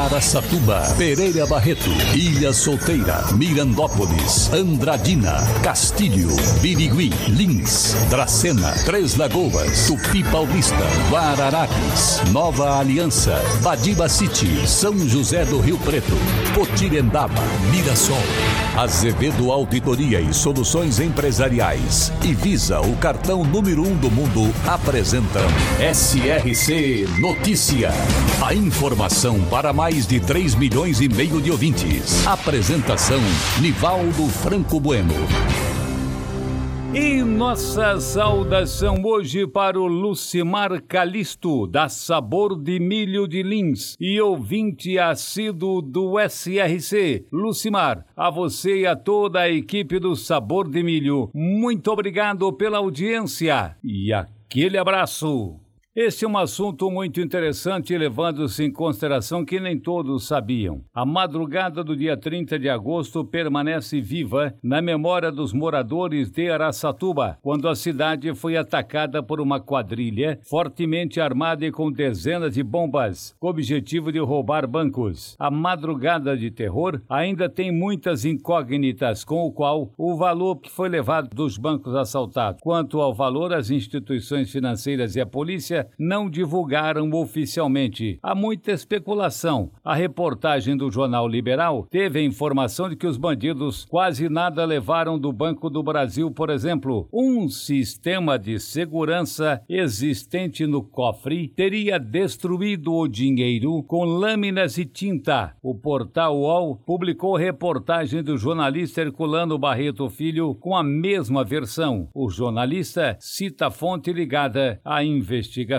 Araçatuba, Pereira Barreto, Ilha Solteira, Mirandópolis, Andradina, Castilho, Birigui, Lins, Dracena, Três Lagoas, Tupi Paulista, Guararapes, Nova Aliança, Badiba City, São José do Rio Preto, Potirendaba, Mirassol, Azevedo Auditoria e Soluções Empresariais e Visa, o cartão número um do mundo, apresentam SRC Notícia. A informação para mais de 3 milhões e meio de ouvintes. Apresentação Nivaldo Franco Bueno. E nossa saudação hoje para o Lucimar Calisto, da Sabor de Milho de Lins e ouvinte assíduo do SRC. Lucimar, a você e a toda a equipe do Sabor de Milho, muito obrigado pela audiência e aquele abraço. Este é um assunto muito interessante, levando-se em consideração que nem todos sabiam. A madrugada do dia 30 de agosto permanece viva na memória dos moradores de Araçatuba, quando a cidade foi atacada por uma quadrilha fortemente armada e com dezenas de bombas, com o objetivo de roubar bancos. A madrugada de terror ainda tem muitas incógnitas, com o qual o valor que foi levado dos bancos assaltados. Quanto ao valor, as instituições financeiras e a polícia não divulgaram oficialmente. Há muita especulação. A reportagem do Jornal Liberal teve a informação de que os bandidos quase nada levaram do Banco do Brasil, por exemplo. Um sistema de segurança existente no cofre teria destruído o dinheiro com lâminas e tinta. O portal UOL publicou reportagem do jornalista Herculano Barreto Filho com a mesma versão. O jornalista cita fonte ligada à investigação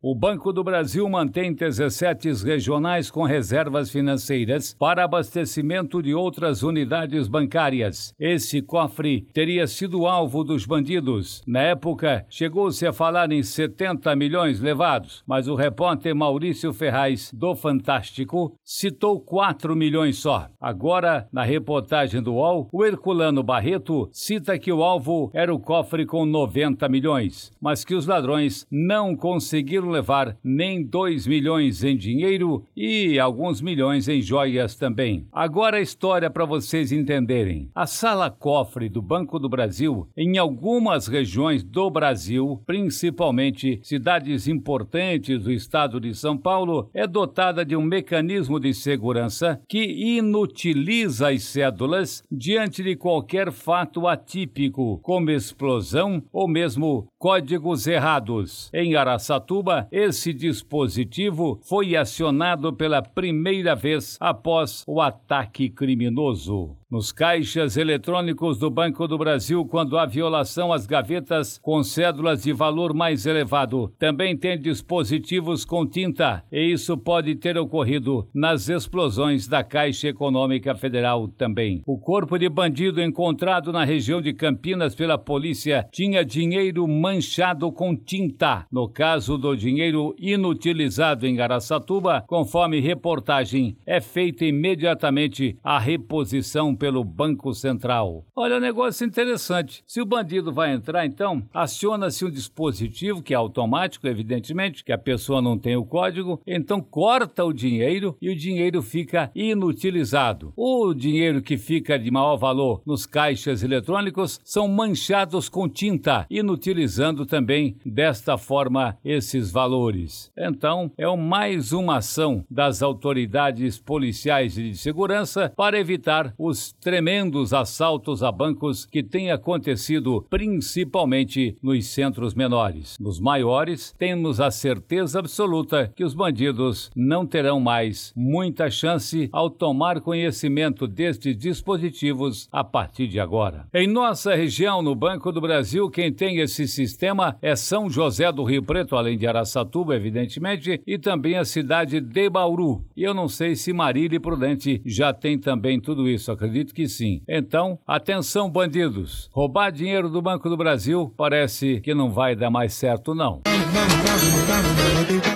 O Banco do Brasil mantém 17 regionais com reservas financeiras para abastecimento de outras unidades bancárias. Esse cofre teria sido alvo dos bandidos. Na época, chegou-se a falar em 70 milhões levados, mas o repórter Maurício Ferraz, do Fantástico, citou 4 milhões só. Agora, na reportagem do UOL, o Herculano Barreto cita que o alvo era o cofre com 90 milhões, mas que os ladrões não conseguiram levar nem 2 milhões em dinheiro e alguns milhões em joias também. Agora a história para vocês entenderem. A sala cofre do Banco do Brasil, em algumas regiões do Brasil, principalmente cidades importantes do estado de São Paulo, é dotada de um mecanismo de segurança que inutiliza as cédulas diante de qualquer fato atípico, como explosão ou mesmo códigos errados. Em Araçatuba, esse dispositivo foi acionado pela primeira vez após o ataque criminoso nos caixas eletrônicos do Banco do Brasil quando há violação às gavetas com cédulas de valor mais elevado. Também tem dispositivos com tinta, e isso pode ter ocorrido nas explosões da Caixa Econômica Federal também. O corpo de bandido encontrado na região de Campinas pela polícia tinha dinheiro manchado com tinta. No caso do dinheiro inutilizado em Araçatuba, conforme reportagem, é feita imediatamente a reposição pelo Banco Central. Olha, um negócio interessante. Se o bandido vai entrar, então, aciona-se um dispositivo que é automático, evidentemente, que a pessoa não tem o código, então corta o dinheiro e o dinheiro fica inutilizado. O dinheiro que fica de maior valor nos caixas eletrônicos são manchados com tinta, inutilizando também desta forma esses valores. Então, é mais uma ação das autoridades policiais e de segurança para evitar os tremendos assaltos a bancos que têm acontecido principalmente nos centros menores. Nos maiores, temos a certeza absoluta que os bandidos não terão mais muita chance ao tomar conhecimento destes dispositivos a partir de agora. Em nossa região, no Banco do Brasil, quem tem esse sistema é São José do Rio Preto, além de Araçatuba, evidentemente, e também a cidade de Bauru. E eu não sei se Marília Prudente já tem também tudo isso, acredito acredito que sim. Então, atenção, bandidos. Roubar dinheiro do Banco do Brasil parece que não vai dar mais certo, não.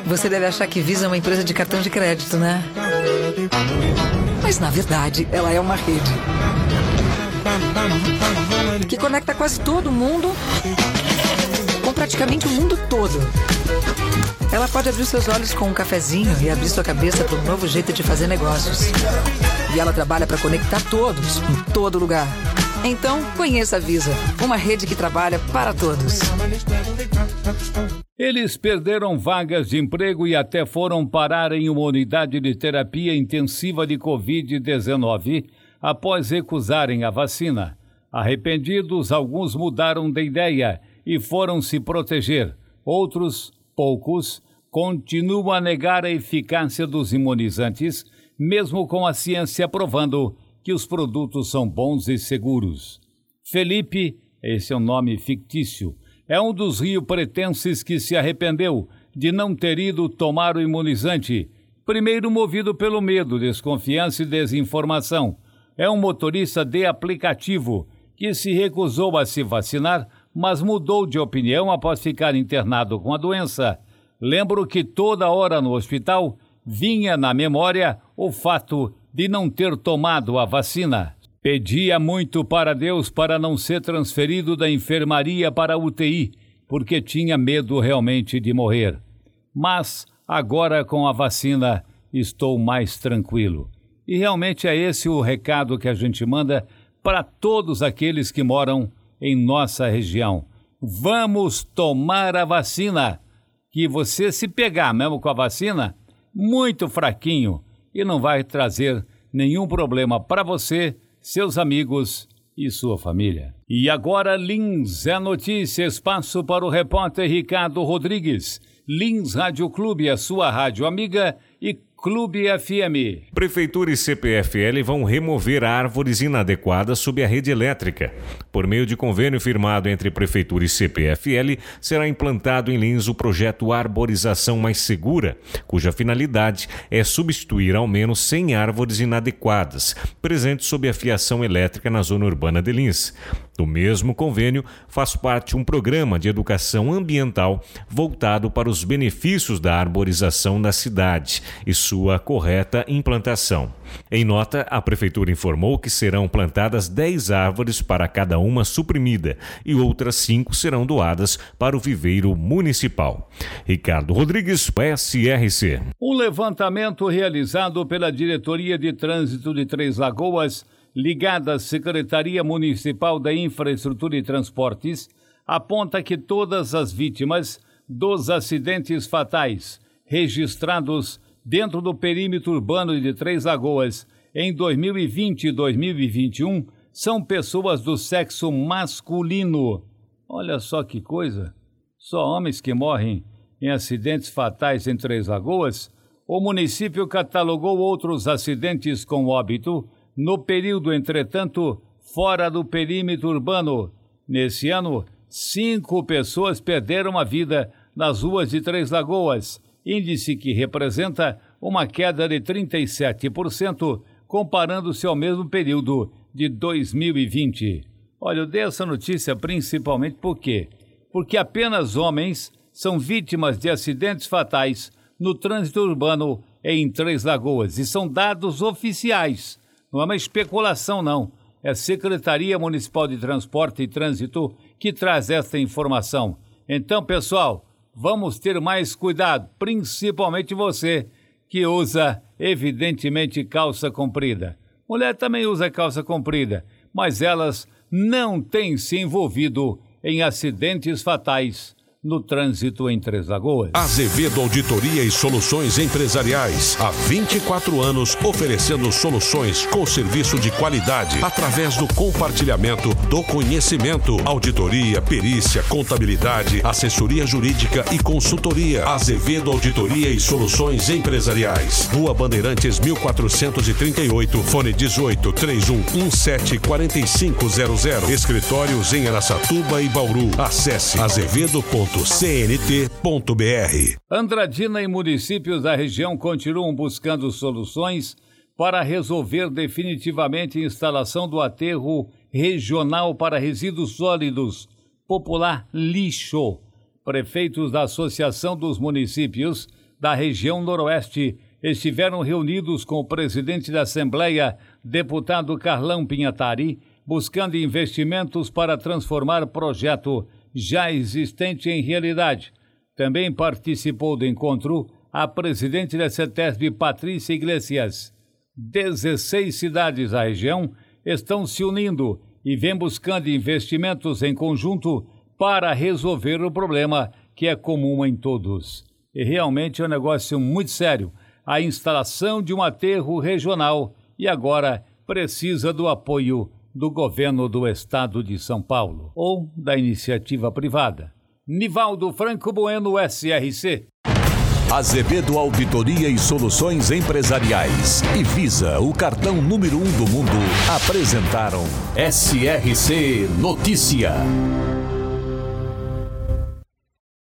Você deve achar que Visa é uma empresa de cartão de crédito, né? Mas na verdade, ela é uma rede que conecta quase todo mundo com praticamente o mundo todo. Ela pode abrir seus olhos com um cafezinho e abrir sua cabeça para um novo jeito de fazer negócios. E ela trabalha para conectar todos, em todo lugar. Então, conheça a Visa, uma rede que trabalha para todos. Eles perderam vagas de emprego e até foram parar em uma unidade de terapia intensiva de Covid-19 após recusarem a vacina. Arrependidos, alguns mudaram de ideia e foram se proteger. Outros, poucos, continuam a negar a eficácia dos imunizantes, mesmo com a ciência provando que os produtos são bons e seguros. Felipe, esse é um nome fictício, é um dos rio-pretenses que se arrependeu de não ter ido tomar o imunizante, primeiro movido pelo medo, desconfiança e desinformação. É um motorista de aplicativo que se recusou a se vacinar, mas mudou de opinião após ficar internado com a doença. Lembro que toda hora no hospital vinha na memória o fato de não ter tomado a vacina. Pedia muito para Deus para não ser transferido da enfermaria para a UTI, porque tinha medo realmente de morrer. Mas agora com a vacina estou mais tranquilo. E realmente é esse o recado que a gente manda para todos aqueles que moram em nossa região. Vamos tomar a vacina. Que você se pegar mesmo com a vacina, muito fraquinho e não vai trazer nenhum problema para você, seus amigos e sua família. E agora, Lins é notícia, espaço para o repórter Ricardo Rodrigues. Lins Rádio Clube, a sua rádio amiga e Clube FM. Prefeitura e CPFL vão remover árvores inadequadas sob a rede elétrica. Por meio de convênio firmado entre Prefeitura e CPFL, será implantado em Lins o projeto Arborização Mais Segura, cuja finalidade é substituir ao menos 100 árvores inadequadas presentes sob a fiação elétrica na zona urbana de Lins. Do mesmo convênio, faz parte um programa de educação ambiental voltado para os benefícios da arborização na cidade e sua correta implantação. Em nota, a Prefeitura informou que serão plantadas 10 árvores para cada uma suprimida e outras 5 serão doadas para o viveiro municipal. Ricardo Rodrigues, PSRC. Um levantamento realizado pela Diretoria de Trânsito de Três Lagoas ligada à Secretaria Municipal da Infraestrutura e Transportes, aponta que todas as vítimas dos acidentes fatais registrados dentro do perímetro urbano de Três Lagoas em 2020 e 2021 são pessoas do sexo masculino. Olha só que coisa! Só homens que morrem em acidentes fatais em Três Lagoas. O município catalogou outros acidentes com óbito no período, entretanto, fora do perímetro urbano. Nesse ano, cinco pessoas perderam a vida nas ruas de Três Lagoas, índice que representa uma queda de 37%, comparando-se ao mesmo período de 2020. Olha, eu dei essa notícia principalmente por quê? Porque apenas homens são vítimas de acidentes fatais no trânsito urbano em Três Lagoas e são dados oficiais. Não é uma especulação, não. É a Secretaria Municipal de Transporte e Trânsito que traz esta informação. Então, pessoal, vamos ter mais cuidado, principalmente você que usa, evidentemente, calça comprida. Mulher também usa calça comprida, mas elas não têm se envolvido em acidentes fatais no trânsito em Três Lagoas. Azevedo Auditoria e Soluções Empresariais. Há 24 anos oferecendo soluções com serviço de qualidade através do compartilhamento do conhecimento. Auditoria, perícia, contabilidade, assessoria jurídica e consultoria. Azevedo Auditoria e Soluções Empresariais. Rua Bandeirantes 1438, fone 18 31 17 4500. Escritórios em Aracatuba e Bauru. Acesse azevedo.com www.cnt.br. Andradina e municípios da região continuam buscando soluções para resolver definitivamente a instalação do aterro regional para resíduos sólidos, popular lixo. Prefeitos da Associação dos Municípios da região Noroeste estiveram reunidos com o presidente da Assembleia, deputado Carlão Pinhatari, buscando investimentos para transformar o projeto já existente em realidade. Também participou do encontro a presidente da CETESB, Patrícia Iglesias. 16 cidades da região estão se unindo e vêm buscando investimentos em conjunto para resolver o problema que é comum em todos. E realmente é um negócio muito sério a instalação de um aterro regional e agora precisa do apoio do governo do estado de São Paulo ou da iniciativa privada. Nivaldo Franco Bueno, SRC. Azevedo Auditoria e Soluções Empresariais e Visa, o cartão número um do mundo, apresentaram SRC Notícia.